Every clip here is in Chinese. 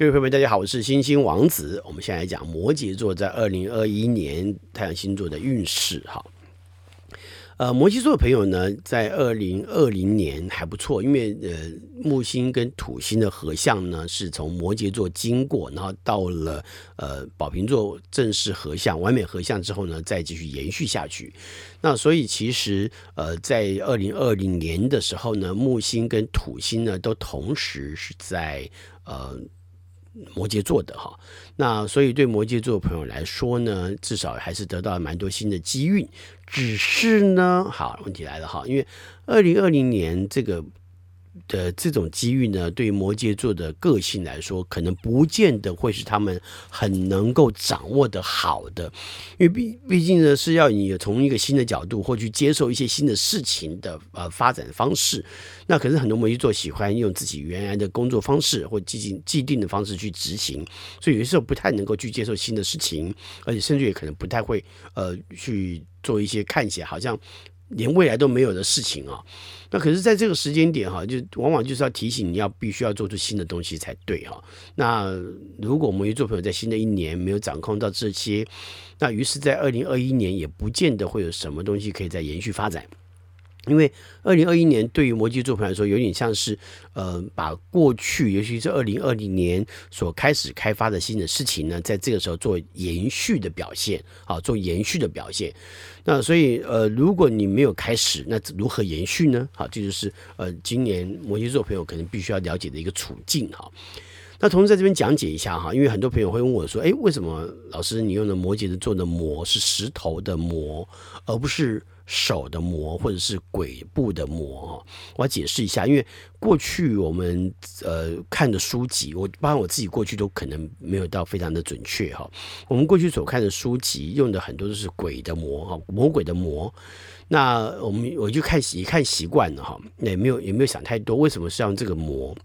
各位朋友们，大家好，我是星星王子。我们现在来讲摩羯座在二零二一年太阳星座的运势。哈，呃，摩羯座的朋友呢，在二零二零年还不错，因为呃，木星跟土星的合相呢，是从摩羯座经过，然后到了呃宝瓶座正式合相，完美合相之后呢，再继续延续下去。那所以其实呃，在二零二零年的时候呢，木星跟土星呢，都同时是在呃。摩羯座的哈，那所以对摩羯座的朋友来说呢，至少还是得到蛮多新的机运。只是呢，好，问题来了哈，因为二零二零年这个。的这种机遇呢，对于摩羯座的个性来说，可能不见得会是他们很能够掌握的好的，因为毕毕竟呢是要你从一个新的角度或去接受一些新的事情的呃发展方式。那可是很多摩羯座喜欢用自己原来的工作方式或既定既定的方式去执行，所以有些时候不太能够去接受新的事情，而且甚至也可能不太会呃去做一些看起来好像。连未来都没有的事情啊，那可是在这个时间点哈，就往往就是要提醒你要必须要做出新的东西才对哈。那如果我们有做朋友在新的一年没有掌控到这些，那于是，在二零二一年也不见得会有什么东西可以再延续发展。因为二零二一年对于摩羯座朋友来说，有点像是呃，把过去，尤其是二零二零年所开始开发的新的事情呢，在这个时候做延续的表现，啊，做延续的表现。那所以呃，如果你没有开始，那如何延续呢？好，这就是呃，今年摩羯座朋友可能必须要了解的一个处境哈。那同时在这边讲解一下哈，因为很多朋友会问我说，哎，为什么老师你用的摩羯座的摩是石头的摩，而不是？手的摩或者是鬼部的摩，我要解释一下，因为过去我们呃看的书籍，我包括我自己过去都可能没有到非常的准确哈。我们过去所看的书籍用的很多都是鬼的魔哈，魔鬼的魔。那我们我就看习看习惯了哈，也没有也没有想太多，为什么是用这个魔？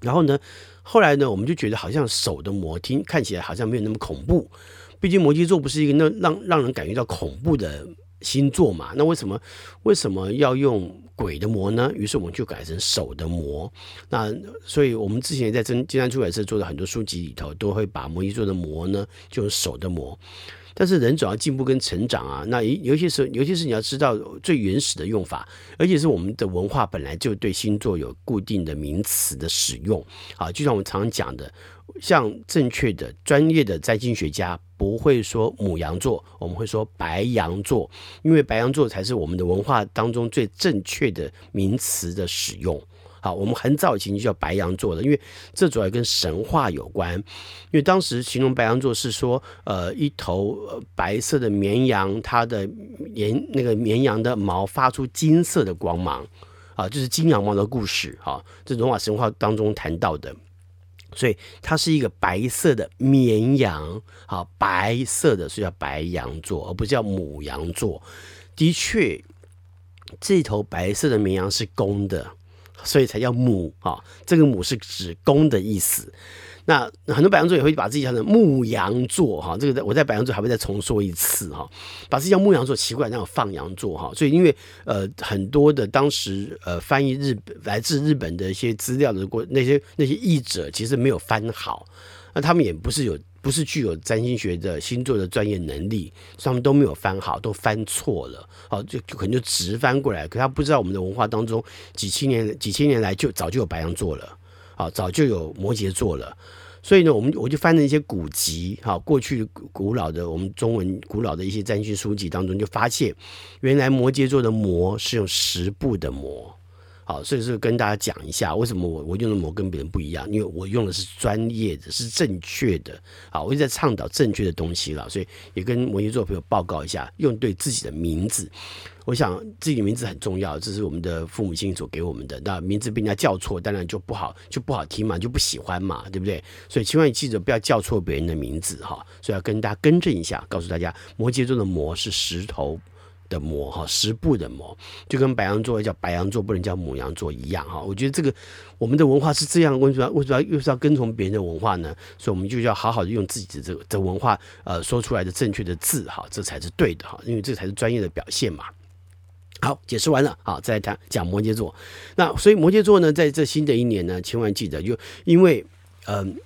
然后呢，后来呢，我们就觉得好像手的魔听看起来好像没有那么恐怖，毕竟摩羯座不是一个那让让人感觉到恐怖的。星座嘛，那为什么为什么要用鬼的魔呢？于是我们就改成手的魔。那所以我们之前在真金山出版社做的很多书籍里头，都会把摩羯座的魔呢，就是手的魔。但是人总要进步跟成长啊，那尤其是尤其是你要知道最原始的用法，而且是我们的文化本来就对星座有固定的名词的使用啊，就像我们常常讲的。像正确的专业的占星学家不会说母羊座，我们会说白羊座，因为白羊座才是我们的文化当中最正确的名词的使用。啊，我们很早以前就叫白羊座的，因为这主要跟神话有关。因为当时形容白羊座是说，呃，一头白色的绵羊，它的绵那个绵羊的毛发出金色的光芒，啊，就是金羊毛的故事。哈，这罗马神话当中谈到的。所以它是一个白色的绵羊，好，白色的，所以叫白羊座，而不是叫母羊座。的确，这头白色的绵羊是公的，所以才叫母啊。这个母是指公的意思。那很多白羊座也会把自己叫成牧羊座哈，这个我在白羊座还会再重说一次哈，把自己叫牧羊座奇怪，那种放羊座哈，所以因为呃很多的当时呃翻译日本来自日本的一些资料的过那些那些译者其实没有翻好，那他们也不是有不是具有占星学的星座的专业能力，所以他们都没有翻好，都翻错了，好就就可能就直翻过来，可他不知道我们的文化当中几千年几千年来就早就有白羊座了。好，早就有摩羯座了，所以呢，我们我就翻了一些古籍，哈，过去古老的我们中文古老的一些占星书籍当中，就发现原来摩羯座的摩是用十步的摩。好，所以说跟大家讲一下，为什么我我用的魔跟别人不一样？因为我用的是专业的，是正确的。好，我一直在倡导正确的东西了，所以也跟摩羯座朋友报告一下，用对自己的名字。我想自己的名字很重要，这是我们的父母亲所给我们的。那名字被人家叫错，当然就不好，就不好听嘛，就不喜欢嘛，对不对？所以千万记得不要叫错别人的名字哈。所以要跟大家更正一下，告诉大家，摩羯座的摩是石头的魔哈，十步的魔，就跟白羊座叫白羊座，不能叫母羊座一样哈。我觉得这个我们的文化是这样，为什么为什么又是要跟从别人的文化呢？所以我们就要好好的用自己的这个这文化呃说出来的正确的字哈，这才是对的哈，因为这才是专业的表现嘛。好，解释完了，好，再来谈讲摩羯座。那所以摩羯座呢，在这新的一年呢，千万记得，就因为嗯。呃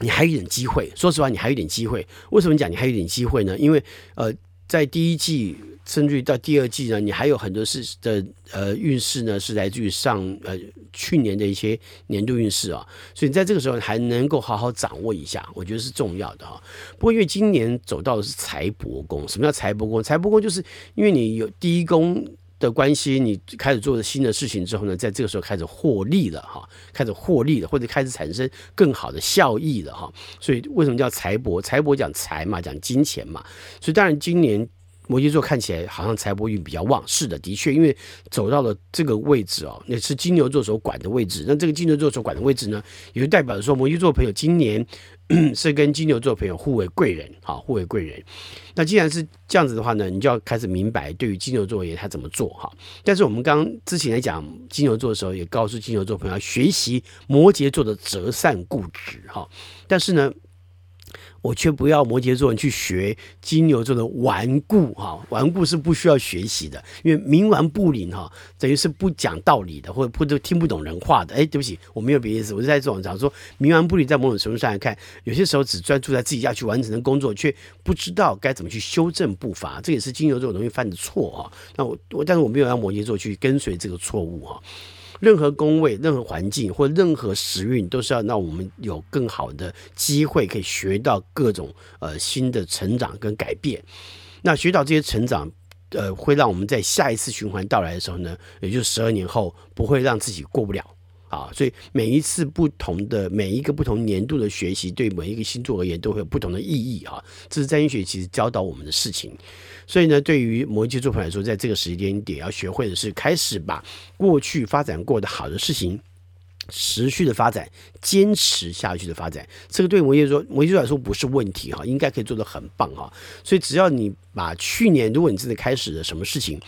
你还有一点机会。说实话，你还有一点机会。为什么讲你还有一点机会呢？因为呃，在第一季。甚至于到第二季呢，你还有很多事的呃运势呢，是来自于上呃去年的一些年度运势啊，所以你在这个时候还能够好好掌握一下，我觉得是重要的哈。不过因为今年走到的是财帛宫，什么叫财帛宫？财帛宫就是因为你有第一宫的关系，你开始做了新的事情之后呢，在这个时候开始获利了哈，开始获利了，或者开始产生更好的效益了哈。所以为什么叫财帛？财帛讲财嘛，讲金钱嘛，所以当然今年。摩羯座看起来好像财帛运比较旺，是的，的确，因为走到了这个位置哦，那是金牛座所管的位置。那这个金牛座所管的位置呢，也就代表着说，摩羯座朋友今年 是跟金牛座朋友互为贵人，好，互为贵人。那既然是这样子的话呢，你就要开始明白，对于金牛座而言，他怎么做哈。但是我们刚之前来讲金牛座的时候，也告诉金牛座朋友要学习摩羯座的折善固执哈。但是呢。我却不要摩羯座人去学金牛座的顽固哈，顽固是不需要学习的，因为冥顽不灵哈，等于是不讲道理的，或者不都听不懂人话的。哎，对不起，我没有别的意思，我是在这种讲说冥顽不灵，在某种程度上来看，有些时候只专注在自己要去完成的工作，却不知道该怎么去修正步伐，这也是金牛座容易犯的错哈。那我我，但是我没有让摩羯座去跟随这个错误哈。任何工位、任何环境或任何时运，都是要让我们有更好的机会，可以学到各种呃新的成长跟改变。那学到这些成长，呃，会让我们在下一次循环到来的时候呢，也就是十二年后，不会让自己过不了。啊，所以每一次不同的每一个不同年度的学习，对每一个星座而言都会有不同的意义啊。这是占星学其实教导我们的事情。所以呢，对于摩羯座朋友来说，在这个时间点要学会的是开始把过去发展过的好的事情。持续的发展，坚持下去的发展，这个对摩羯座摩羯座来说不是问题哈，应该可以做得很棒哈。所以只要你把去年，如果你真的开始了什么事情，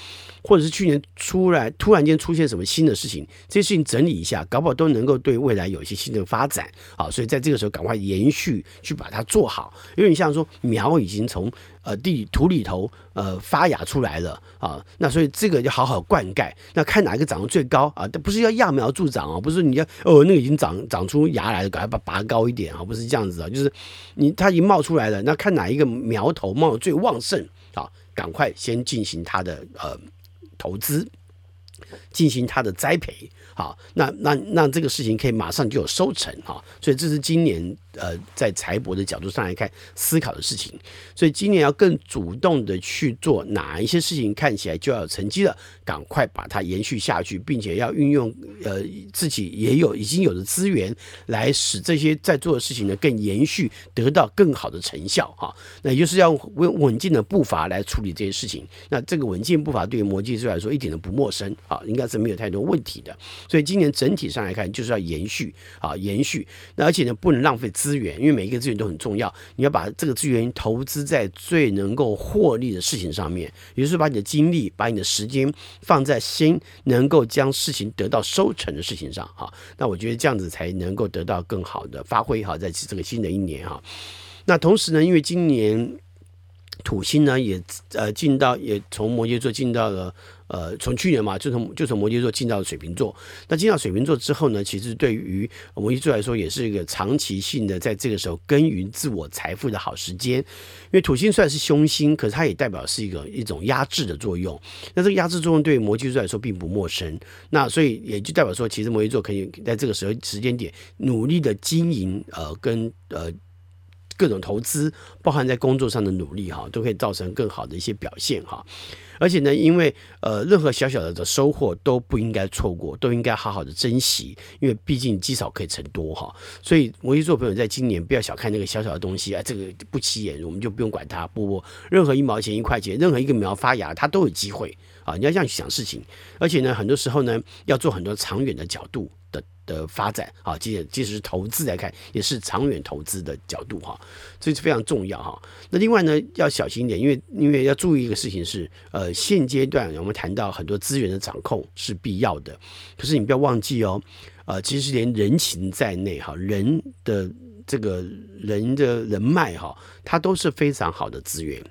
或者是去年出来突然间出现什么新的事情，这些事情整理一下，搞不好都能够对未来有一些新的发展啊。所以在这个时候赶快延续去把它做好，因为你像说苗已经从。呃，地土里头呃发芽出来了啊，那所以这个要好好灌溉，那看哪一个长得最高啊？但不是要揠苗助长啊，不是你要哦，那个已经长长出芽来了，赶快把拔高一点啊，不是这样子啊，就是你它已经冒出来了，那看哪一个苗头冒得最旺盛啊，赶快先进行它的呃投资，进行它的栽培，好，那那那这个事情可以马上就有收成啊，所以这是今年。呃，在财帛的角度上来看，思考的事情，所以今年要更主动的去做哪一些事情，看起来就要有成绩了，赶快把它延续下去，并且要运用呃自己也有已经有的资源，来使这些在做的事情呢更延续，得到更好的成效哈。那就是要稳稳健的步伐来处理这些事情。那这个稳健步伐对于摩羯座来说一点都不陌生啊，应该是没有太多问题的。所以今年整体上来看，就是要延续啊，延续。那而且呢，不能浪费资。资源，因为每一个资源都很重要，你要把这个资源投资在最能够获利的事情上面，也就是把你的精力、把你的时间放在先能够将事情得到收成的事情上。哈，那我觉得这样子才能够得到更好的发挥。哈，在这个新的一年哈，那同时呢，因为今年土星呢也呃进到也从摩羯座进到了。呃，从去年嘛，就从就从摩羯座进到了水瓶座。那进到水瓶座之后呢，其实对于摩羯座来说，也是一个长期性的在这个时候耕耘自我财富的好时间。因为土星虽然是凶星，可是它也代表是一个一种压制的作用。那这个压制作用对摩羯座来说并不陌生。那所以也就代表说，其实摩羯座可以在这个时候时间点努力的经营，呃，跟呃。各种投资，包含在工作上的努力哈，都可以造成更好的一些表现哈。而且呢，因为呃，任何小小的的收获都不应该错过，都应该好好的珍惜，因为毕竟积少可以成多哈。所以摩羯座朋友在今年不要小看那个小小的东西啊，这个不起眼，我们就不用管它。不不，任何一毛钱一块钱，任何一个苗发芽，它都有机会啊。你要这样想事情，而且呢，很多时候呢，要做很多长远的角度的。发展啊，即即使是投资来看，也是长远投资的角度哈，这是非常重要哈。那另外呢，要小心一点，因为因为要注意一个事情是，呃，现阶段我们谈到很多资源的掌控是必要的，可是你不要忘记哦，呃，其实连人情在内哈，人的这个人的人脉哈，它都是非常好的资源。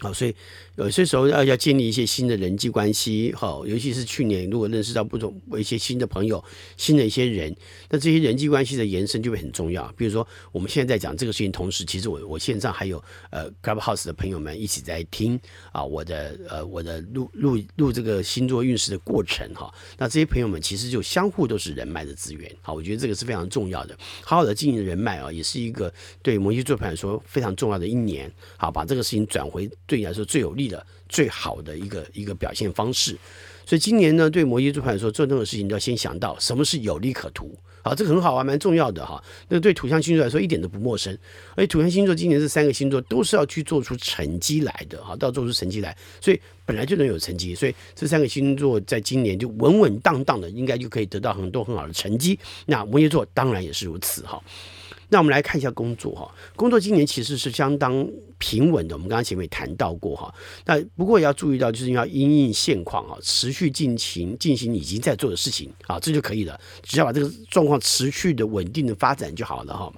好，所以有些时候要要建立一些新的人际关系，哈，尤其是去年如果认识到不同一些新的朋友、新的一些人，那这些人际关系的延伸就会很重要。比如说我们现在在讲这个事情，同时其实我我线上还有呃 Clubhouse 的朋友们一起在听啊，我的呃我的录录录这个星座运势的过程哈。那这些朋友们其实就相互都是人脉的资源，好，我觉得这个是非常重要的。好好的经营人脉啊，也是一个对摩羯座朋友来说非常重要的一年。好，把这个事情转回对你来说最有利的、最好的一个一个表现方式。所以今年呢，对摩羯座来说，做任何事情都要先想到什么是有利可图。好，这个很好啊，蛮重要的哈。那对土象星座来说一点都不陌生。而且土象星座今年这三个星座都是要去做出成绩来的哈，都要做出成绩来，所以本来就能有成绩。所以这三个星座在今年就稳稳当当的，应该就可以得到很多很好的成绩。那摩羯座当然也是如此哈。那我们来看一下工作哈，工作今年其实是相当平稳的。我们刚刚前面谈到过哈，那不过也要注意到，就是要因应现况啊，持续进行进行已经在做的事情啊，这就可以了。只要把这个状况持续的稳定的发展就好了哈。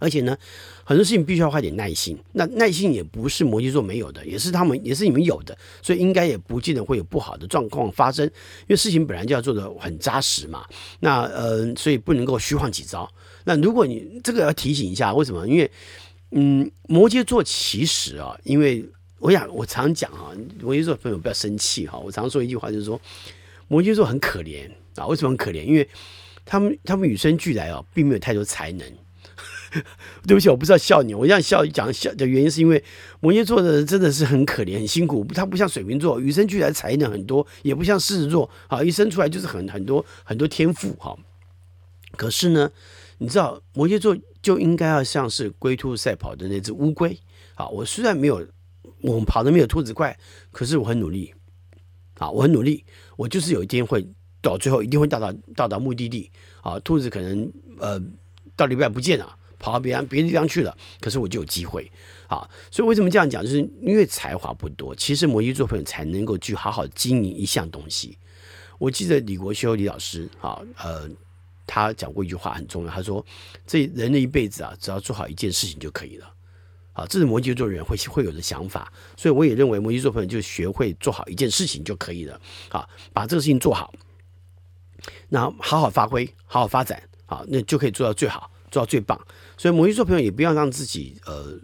而且呢，很多事情必须要花点耐心。那耐心也不是摩羯座没有的，也是他们，也是你们有的。所以应该也不见得会有不好的状况发生，因为事情本来就要做得很扎实嘛。那呃，所以不能够虚晃几招。那如果你这个要提醒一下，为什么？因为嗯，摩羯座其实啊，因为我想我常讲啊，摩羯座朋友不要生气哈。我常说一句话，就是说摩羯座很可怜啊。为什么很可怜？因为他们他们与生俱来啊，并没有太多才能。对不起，我不知道笑你。我这样笑讲笑的原因，是因为摩羯座的人真的是很可怜、很辛苦。他不像水瓶座，与生俱来才能很多，也不像狮子座，好一生出来就是很很多很多天赋哈。可是呢，你知道摩羯座就应该要像是龟兔赛跑的那只乌龟。好，我虽然没有我们跑的没有兔子快，可是我很努力。啊，我很努力，我就是有一天会到最后一定会到达到达目的地。啊，兔子可能呃到礼拜不见了。跑到别别的地方去了，可是我就有机会啊！所以为什么这样讲？就是因为才华不多，其实摩羯座朋友才能够去好好经营一项东西。我记得李国修李老师啊，呃，他讲过一句话很重要，他说：“这人的一辈子啊，只要做好一件事情就可以了。”啊，这是摩羯座人会会有的想法。所以我也认为摩羯座朋友就学会做好一件事情就可以了。啊，把这个事情做好，那好好发挥，好好发展，啊，那就可以做到最好。做到最棒，所以摩羯座朋友也不要让自己呃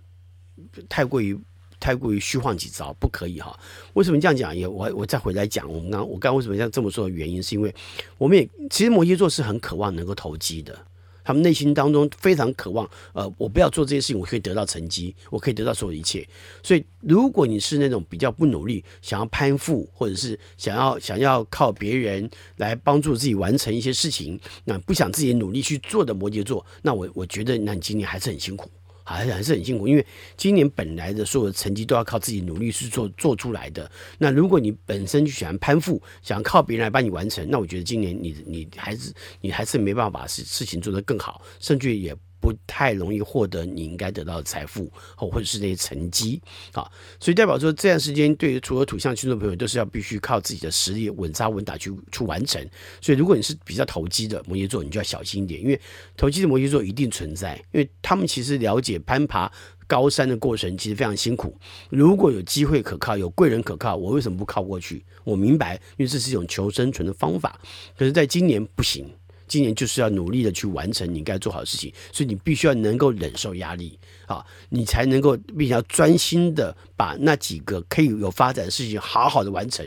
太过于太过于虚晃几招，不可以哈。为什么这样讲？也我我再回来讲，我们刚我刚为什么要这么说的原因，是因为我们也其实摩羯座是很渴望能够投机的。他们内心当中非常渴望，呃，我不要做这些事情，我可以得到成绩，我可以得到所有一切。所以，如果你是那种比较不努力，想要攀附，或者是想要想要靠别人来帮助自己完成一些事情，那不想自己努力去做的摩羯座，那我我觉得，那你今年还是很辛苦。还还是很辛苦，因为今年本来的所有的成绩都要靠自己努力去做做出来的。那如果你本身就喜欢攀附，想靠别人来帮你完成，那我觉得今年你你还是你还是没办法把事事情做得更好，甚至也。不太容易获得你应该得到的财富，或或者是那些成绩啊，所以代表说这段时间对于除了土象星座朋友都是要必须靠自己的实力稳扎稳打去去完成。所以如果你是比较投机的摩羯座，你就要小心一点，因为投机的摩羯座一定存在，因为他们其实了解攀爬高山的过程其实非常辛苦。如果有机会可靠，有贵人可靠，我为什么不靠过去？我明白，因为这是一种求生存的方法。可是在今年不行。今年就是要努力的去完成你该做好的事情，所以你必须要能够忍受压力啊，你才能够并且要专心的把那几个可以有发展的事情好好的完成。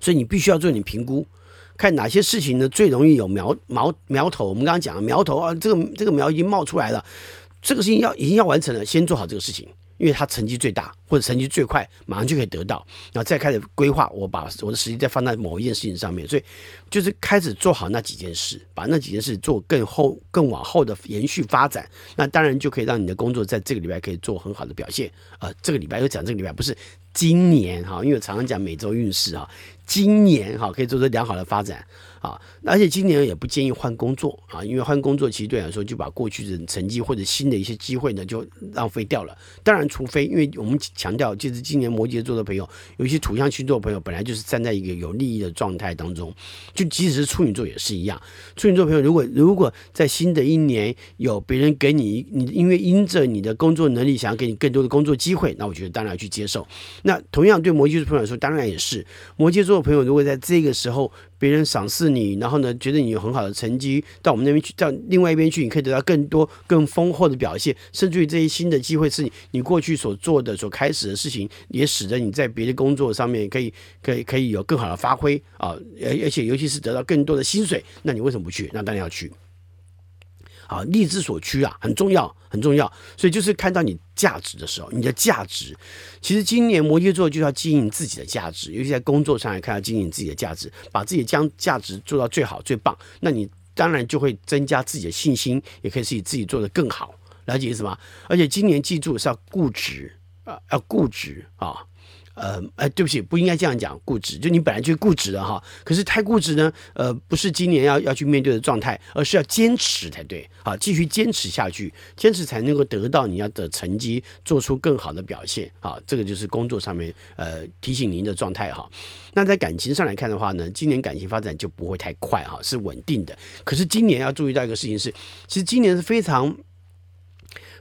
所以你必须要做你评估，看哪些事情呢最容易有苗苗苗头。我们刚刚讲了苗头啊，这个这个苗已经冒出来了，这个事情要已经要完成了，先做好这个事情。因为他成绩最大或者成绩最快，马上就可以得到，然后再开始规划。我把我的时间再放在某一件事情上面，所以就是开始做好那几件事，把那几件事做更后、更往后的延续发展。那当然就可以让你的工作在这个礼拜可以做很好的表现。呃，这个礼拜又讲这个礼拜不是今年哈，因为我常常讲每周运势哈，今年哈可以做出良好的发展啊，而且今年也不建议换工作啊，因为换工作其实对来说就把过去的成绩或者新的一些机会呢就浪费掉了。当然，除非因为我们强调，就是今年摩羯座的朋友，有一些土象星座朋友本来就是站在一个有利益的状态当中，就即使是处女座也是一样。处女座朋友如果如果在新的一年有别人给你你因为因着你的工作能力想要给你更多的工作机会，那我觉得当然要去接受。那同样对摩羯座朋友来说，当然也是摩羯座的朋友如果在这个时候。别人赏识你，然后呢，觉得你有很好的成绩，到我们那边去，到另外一边去，你可以得到更多、更丰厚的表现，甚至于这些新的机会是你你过去所做的、所开始的事情，也使得你在别的工作上面可以、可以、可以有更好的发挥啊，而而且尤其是得到更多的薪水，那你为什么不去？那当然要去。啊，力之所趋啊，很重要，很重要。所以就是看到你价值的时候，你的价值，其实今年摩羯座就要经营自己的价值，尤其在工作上来看，要经营自己的价值，把自己将价值做到最好、最棒。那你当然就会增加自己的信心，也可以使自己做得更好。了解意思吗？而且今年记住是要固执啊，要固执啊。呃，哎，对不起，不应该这样讲，固执，就你本来就固执的哈，可是太固执呢，呃，不是今年要要去面对的状态，而是要坚持才对，好，继续坚持下去，坚持才能够得到你要的成绩，做出更好的表现，好，这个就是工作上面呃提醒您的状态哈。那在感情上来看的话呢，今年感情发展就不会太快哈，是稳定的。可是今年要注意到一个事情是，其实今年是非常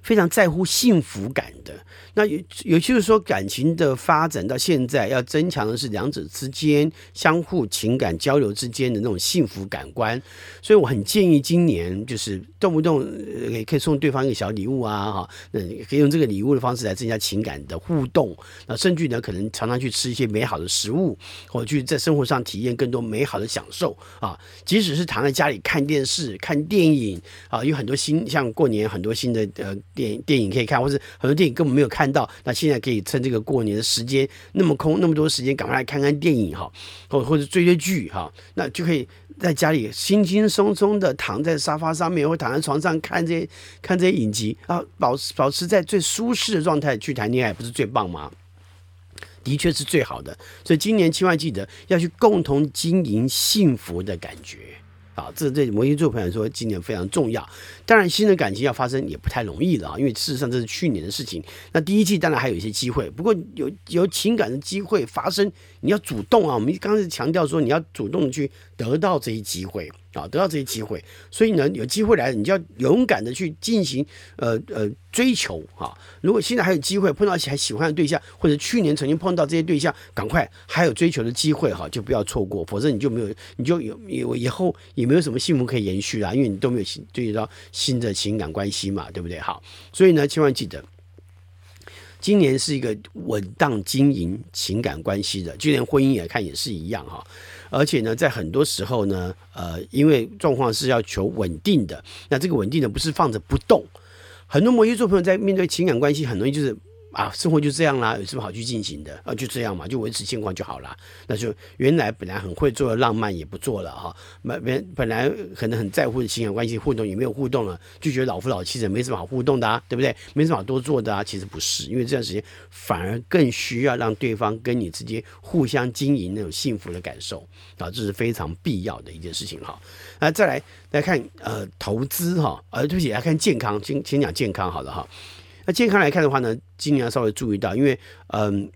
非常在乎幸福感的。那有有就是说，感情的发展到现在，要增强的是两者之间相互情感交流之间的那种幸福感官。所以我很建议今年就是动不动也可以送对方一个小礼物啊，哈，那可以用这个礼物的方式来增加情感的互动。那甚至呢，可能常常去吃一些美好的食物，或去在生活上体验更多美好的享受啊。即使是躺在家里看电视、看电影啊，有很多新像过年很多新的呃电影电影可以看，或者很多电影根本没有。看到那现在可以趁这个过年的时间那么空那么多时间，赶快来看看电影哈，或或者追追剧哈，那就可以在家里轻轻松松的躺在沙发上面，或躺在床上看这些看这些影集啊，保持保持在最舒适的状态去谈恋爱，不是最棒吗？的确是最好的。所以今年千万记得要去共同经营幸福的感觉。啊，这对摩羯座朋友来说，今年非常重要。当然，新的感情要发生也不太容易了啊，因为事实上这是去年的事情。那第一季当然还有一些机会，不过有有情感的机会发生，你要主动啊。我们刚才强调说，你要主动去得到这些机会。啊，得到这些机会，所以呢，有机会来，你就要勇敢的去进行，呃呃，追求哈。如果现在还有机会碰到还喜欢的对象，或者去年曾经碰到这些对象，赶快还有追求的机会哈，就不要错过，否则你就没有，你就有有以后也没有什么幸福可以延续啦，因为你都没有新对到新的情感关系嘛，对不对？好，所以呢，千万记得，今年是一个稳当经营情感关系的，就连婚姻也看也是一样哈。而且呢，在很多时候呢，呃，因为状况是要求稳定的，那这个稳定的不是放着不动。很多摩羯座朋友在面对情感关系，很容易就是。啊，生活就这样啦，有什么好去进行的啊？就这样嘛，就维持现况就好了。那就原来本来很会做的浪漫也不做了哈，本本本来可能很在乎的情感关系互动也没有互动了，就觉得老夫老妻的没什么好互动的啊，对不对？没什么好多做的啊。其实不是，因为这段时间反而更需要让对方跟你之间互相经营那种幸福的感受啊，这是非常必要的一件事情哈。那再来来看呃投资哈，呃对不起来看健康，先先讲健康好了哈。那健康来看的话呢，今年要稍微注意到，因为嗯，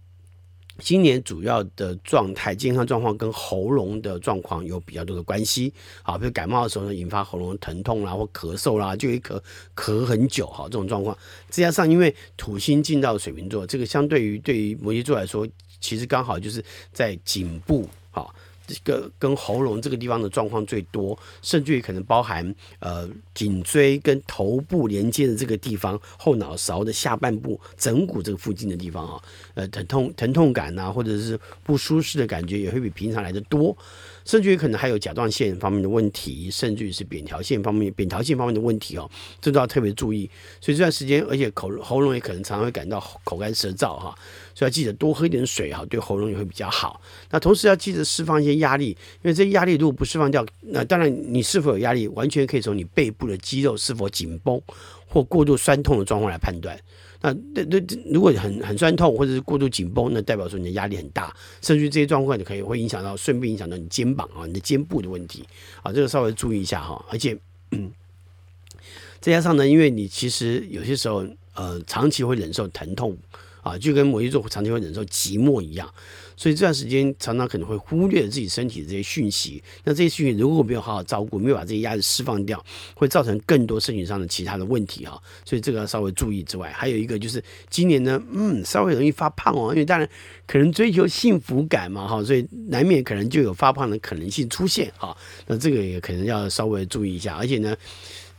今年主要的状态，健康状况跟喉咙的状况有比较多的关系。好，比如感冒的时候呢，引发喉咙疼痛啦，或咳嗽啦，就会咳咳很久哈，这种状况。再加上因为土星进到水瓶座，这个相对于对于摩羯座来说，其实刚好就是在颈部哈。这个跟喉咙这个地方的状况最多，甚至于可能包含呃颈椎跟头部连接的这个地方，后脑勺的下半部枕骨这个附近的地方啊，呃疼痛疼痛感呐、或者是不舒适的感觉也会比平常来的多，甚至于可能还有甲状腺方面的问题，甚至于是扁桃腺方面扁桃腺方面的问题哦，这都要特别注意。所以这段时间，而且口喉咙也可能常常会感到口干舌燥哈。所以要记得多喝一点水哈，对喉咙也会比较好。那同时要记得释放一些压力，因为这压力如果不释放掉，那当然你是否有压力，完全可以从你背部的肌肉是否紧绷或过度酸痛的状况来判断。那对对，如果很很酸痛或者是过度紧绷，那代表说你的压力很大，甚至这些状况就可以会影响到，顺便影响到你肩膀啊、你的肩部的问题啊，这个稍微注意一下哈。而且，嗯，再加上呢，因为你其实有些时候呃，长期会忍受疼痛啊，就跟摩羯座长期会忍受寂寞一样。所以这段时间常常可能会忽略自己身体的这些讯息，那这些讯息如果没有好好照顾，没有把这些压力释放掉，会造成更多身体上的其他的问题哈。所以这个要稍微注意之外，还有一个就是今年呢，嗯，稍微容易发胖哦，因为当然可能追求幸福感嘛哈，所以难免可能就有发胖的可能性出现哈。那这个也可能要稍微注意一下，而且呢。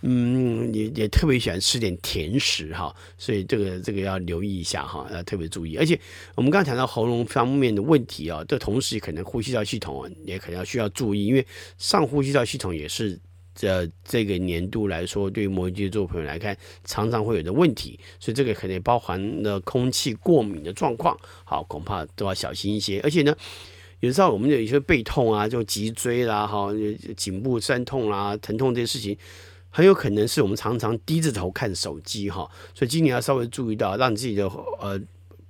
嗯，也也特别喜欢吃点甜食哈，所以这个这个要留意一下哈，要特别注意。而且我们刚刚谈到喉咙方面的问题啊，这同时可能呼吸道系统也可能要需要注意，因为上呼吸道系统也是这这个年度来说，对于摩羯座朋友来看，常常会有的问题，所以这个可能包含了空气过敏的状况，好，恐怕都要小心一些。而且呢，有时候我们有一些背痛啊，就脊椎啦，哈，颈部酸痛啦，疼痛这些事情。很有可能是我们常常低着头看手机哈，所以今年要稍微注意到，让自己的呃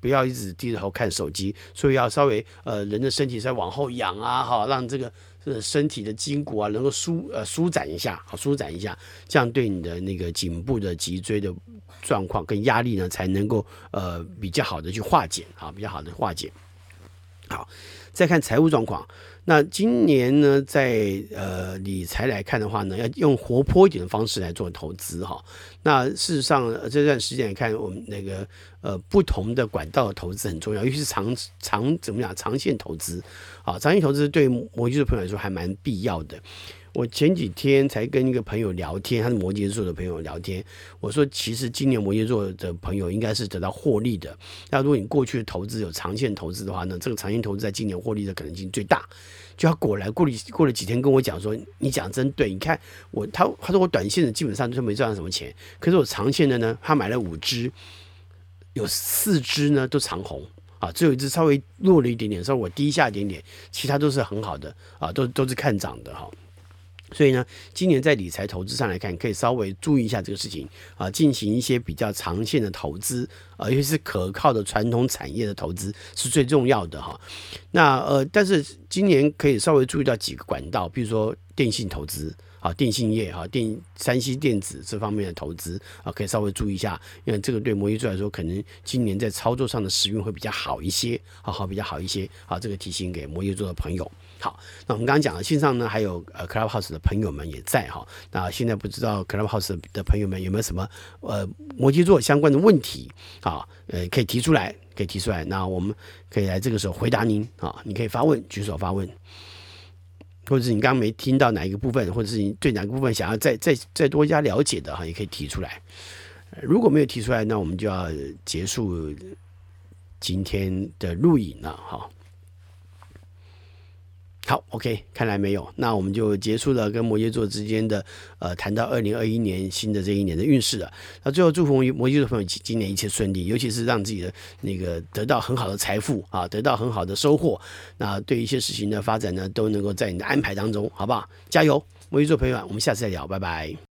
不要一直低着头看手机，所以要稍微呃人的身体再往后仰啊哈，让这个呃身体的筋骨啊能够舒呃舒展一下，好舒展一下，这样对你的那个颈部的脊椎的状况跟压力呢才能够呃比较好的去化解啊，比较好的化解。好，再看财务状况。那今年呢，在呃理财来看的话呢，要用活泼一点的方式来做投资哈。那事实上这段时间来看，我们那个呃不同的管道投资很重要，尤其是长长怎么讲长线投资啊，长线投资对摩羯座朋友来说还蛮必要的。我前几天才跟一个朋友聊天，他是摩羯座的朋友聊天。我说，其实今年摩羯座的朋友应该是得到获利的。那如果你过去的投资有长线投资的话呢，这个长线投资在今年获利的可能性最大。就他果然过了过了几天跟我讲说，你讲真对，你看我他他说我短线的基本上都没赚到什么钱，可是我长线的呢，他买了五只，有四只呢都长红啊，只有一只稍微弱了一点点，稍微我低下一点点，其他都是很好的啊，都都是看涨的哈。所以呢，今年在理财投资上来看，可以稍微注意一下这个事情啊，进行一些比较长线的投资啊，尤其是可靠的传统产业的投资是最重要的哈。那呃，但是今年可以稍微注意到几个管道，比如说电信投资啊，电信业啊，电三 C 电子这方面的投资啊，可以稍微注意一下，因为这个对摩羯座来说，可能今年在操作上的时运会比较好一些，好好比较好一些啊，这个提醒给摩羯座的朋友。好，那我们刚刚讲了，线上呢还有呃 Clubhouse 的朋友们也在哈。那现在不知道 Clubhouse 的朋友们有没有什么呃摩羯座相关的问题啊？呃，可以提出来，可以提出来。那我们可以来这个时候回答您啊。你可以发问，举手发问，或者是你刚刚没听到哪一个部分，或者是你对哪个部分想要再再再多加了解的哈，也可以提出来。如果没有提出来，那我们就要结束今天的录影了哈。好，OK，看来没有，那我们就结束了跟摩羯座之间的呃谈到二零二一年新的这一年的运势了。那最后祝福摩羯座朋友今年一切顺利，尤其是让自己的那个得到很好的财富啊，得到很好的收获。那对一些事情的发展呢，都能够在你的安排当中，好不好？加油，摩羯座朋友们，我们下次再聊，拜拜。